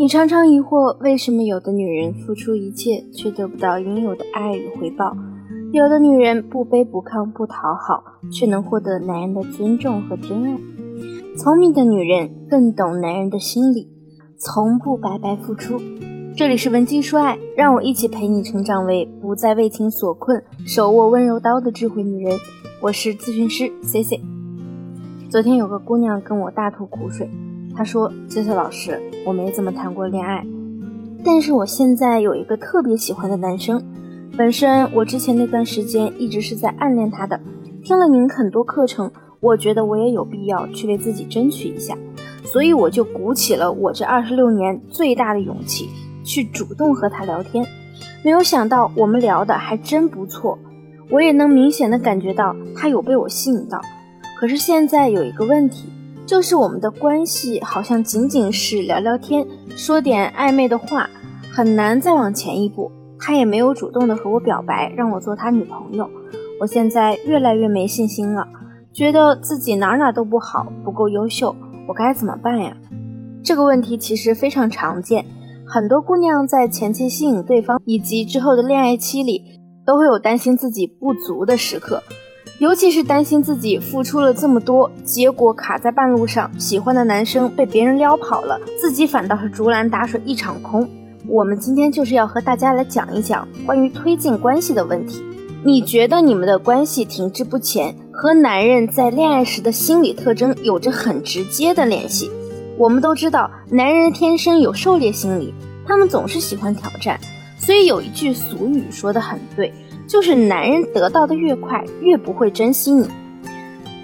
你常常疑惑，为什么有的女人付出一切却得不到应有的爱与回报，有的女人不卑不亢不讨好，却能获得男人的尊重和真爱？聪明的女人更懂男人的心理，从不白白付出。这里是文姬说爱，让我一起陪你成长为不再为情所困、手握温柔刀的智慧女人。我是咨询师 C C。昨天有个姑娘跟我大吐苦水。他说：“谢谢老师，我没怎么谈过恋爱，但是我现在有一个特别喜欢的男生。本身我之前那段时间一直是在暗恋他的。听了您很多课程，我觉得我也有必要去为自己争取一下，所以我就鼓起了我这二十六年最大的勇气，去主动和他聊天。没有想到我们聊的还真不错，我也能明显的感觉到他有被我吸引到。可是现在有一个问题。”就是我们的关系好像仅仅是聊聊天，说点暧昧的话，很难再往前一步。他也没有主动的和我表白，让我做他女朋友。我现在越来越没信心了，觉得自己哪哪都不好，不够优秀，我该怎么办呀？这个问题其实非常常见，很多姑娘在前期吸引对方以及之后的恋爱期里，都会有担心自己不足的时刻。尤其是担心自己付出了这么多，结果卡在半路上，喜欢的男生被别人撩跑了，自己反倒是竹篮打水一场空。我们今天就是要和大家来讲一讲关于推进关系的问题。你觉得你们的关系停滞不前，和男人在恋爱时的心理特征有着很直接的联系。我们都知道，男人天生有狩猎心理，他们总是喜欢挑战，所以有一句俗语说的很对。就是男人得到的越快，越不会珍惜你。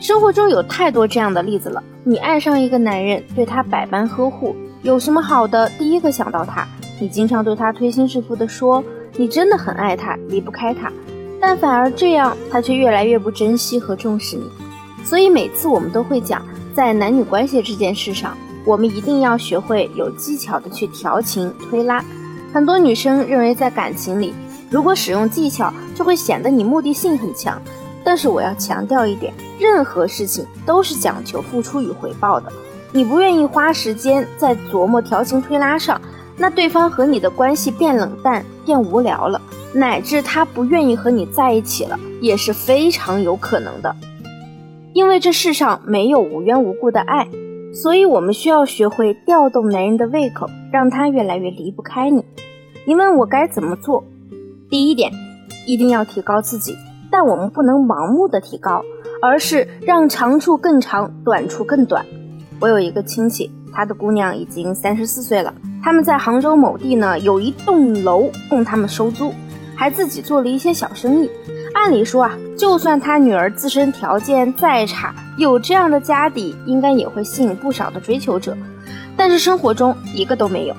生活中有太多这样的例子了。你爱上一个男人，对他百般呵护，有什么好的，第一个想到他。你经常对他推心置腹的说，你真的很爱他，离不开他。但反而这样，他却越来越不珍惜和重视你。所以每次我们都会讲，在男女关系这件事上，我们一定要学会有技巧的去调情推拉。很多女生认为在感情里。如果使用技巧，就会显得你目的性很强。但是我要强调一点，任何事情都是讲求付出与回报的。你不愿意花时间在琢磨调情推拉上，那对方和你的关系变冷淡、变无聊了，乃至他不愿意和你在一起了，也是非常有可能的。因为这世上没有无缘无故的爱，所以我们需要学会调动男人的胃口，让他越来越离不开你。你问我该怎么做？第一点，一定要提高自己，但我们不能盲目的提高，而是让长处更长，短处更短。我有一个亲戚，他的姑娘已经三十四岁了，他们在杭州某地呢有一栋楼供他们收租，还自己做了一些小生意。按理说啊，就算他女儿自身条件再差，有这样的家底，应该也会吸引不少的追求者。但是生活中一个都没有。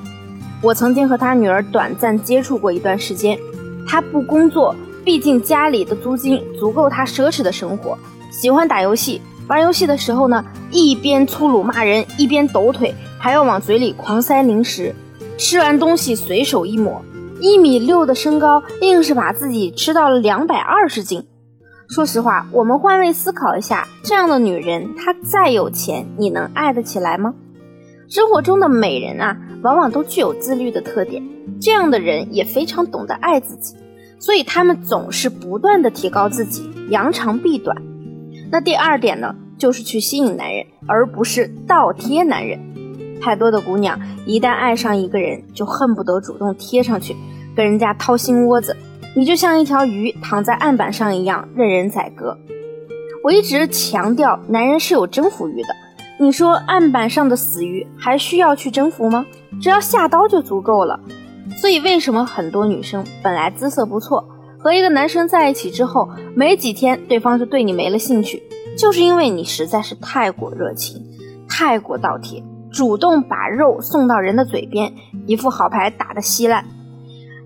我曾经和他女儿短暂接触过一段时间。他不工作，毕竟家里的租金足够他奢侈的生活。喜欢打游戏，玩游戏的时候呢，一边粗鲁骂人，一边抖腿，还要往嘴里狂塞零食。吃完东西随手一抹，一米六的身高，硬是把自己吃到了两百二十斤。说实话，我们换位思考一下，这样的女人，她再有钱，你能爱得起来吗？生活中的美人啊，往往都具有自律的特点。这样的人也非常懂得爱自己，所以他们总是不断的提高自己，扬长避短。那第二点呢，就是去吸引男人，而不是倒贴男人。太多的姑娘一旦爱上一个人，就恨不得主动贴上去，跟人家掏心窝子。你就像一条鱼躺在案板上一样，任人宰割。我一直强调，男人是有征服欲的。你说案板上的死鱼还需要去征服吗？只要下刀就足够了。所以为什么很多女生本来姿色不错，和一个男生在一起之后，没几天对方就对你没了兴趣，就是因为你实在是太过热情，太过倒贴，主动把肉送到人的嘴边，一副好牌打得稀烂。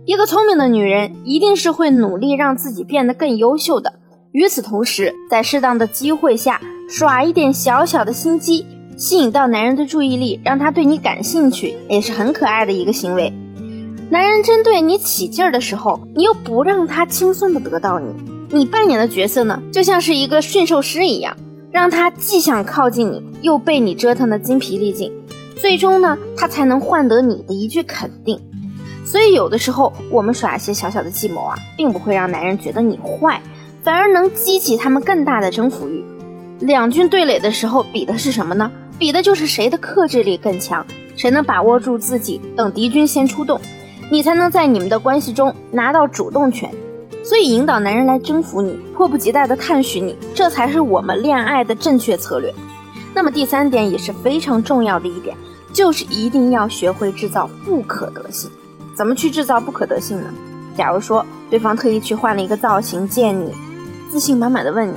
一个聪明的女人一定是会努力让自己变得更优秀的，与此同时，在适当的机会下。耍一点小小的心机，吸引到男人的注意力，让他对你感兴趣，也是很可爱的一个行为。男人针对你起劲儿的时候，你又不让他轻松的得到你，你扮演的角色呢，就像是一个驯兽师一样，让他既想靠近你，又被你折腾的精疲力尽。最终呢，他才能换得你的一句肯定。所以有的时候我们耍一些小小的计谋啊，并不会让男人觉得你坏，反而能激起他们更大的征服欲。两军对垒的时候，比的是什么呢？比的就是谁的克制力更强，谁能把握住自己，等敌军先出动，你才能在你们的关系中拿到主动权。所以，引导男人来征服你，迫不及待地探寻你，这才是我们恋爱的正确策略。那么，第三点也是非常重要的一点，就是一定要学会制造不可得性。怎么去制造不可得性呢？假如说对方特意去换了一个造型见你，自信满满的问你。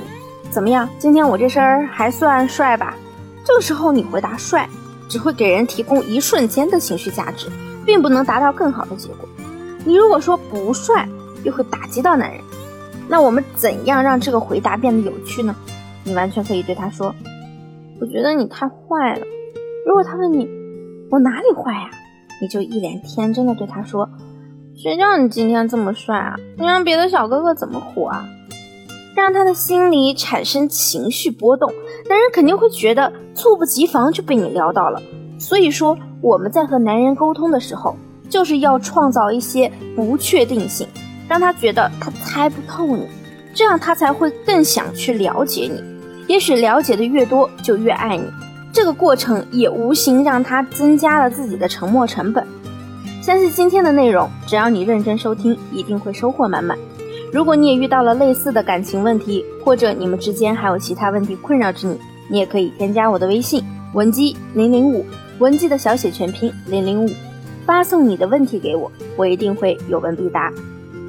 怎么样？今天我这身儿还算帅吧？这个时候你回答帅，只会给人提供一瞬间的情绪价值，并不能达到更好的结果。你如果说不帅，又会打击到男人。那我们怎样让这个回答变得有趣呢？你完全可以对他说：“我觉得你太坏了。”如果他问你：“我哪里坏呀？”你就一脸天真的对他说：“谁叫你今天这么帅啊？你让别的小哥哥怎么活啊？”让他的心里产生情绪波动，男人肯定会觉得猝不及防就被你撩到了。所以说，我们在和男人沟通的时候，就是要创造一些不确定性，让他觉得他猜不透你，这样他才会更想去了解你。也许了解的越多，就越爱你。这个过程也无形让他增加了自己的沉默成本。相信今天的内容，只要你认真收听，一定会收获满满。如果你也遇到了类似的感情问题，或者你们之间还有其他问题困扰着你，你也可以添加我的微信文姬零零五，文姬的小写全拼零零五，发送你的问题给我，我一定会有问必答。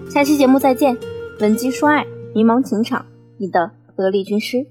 下期节目再见，文姬说爱，迷茫情场，你的得力军师。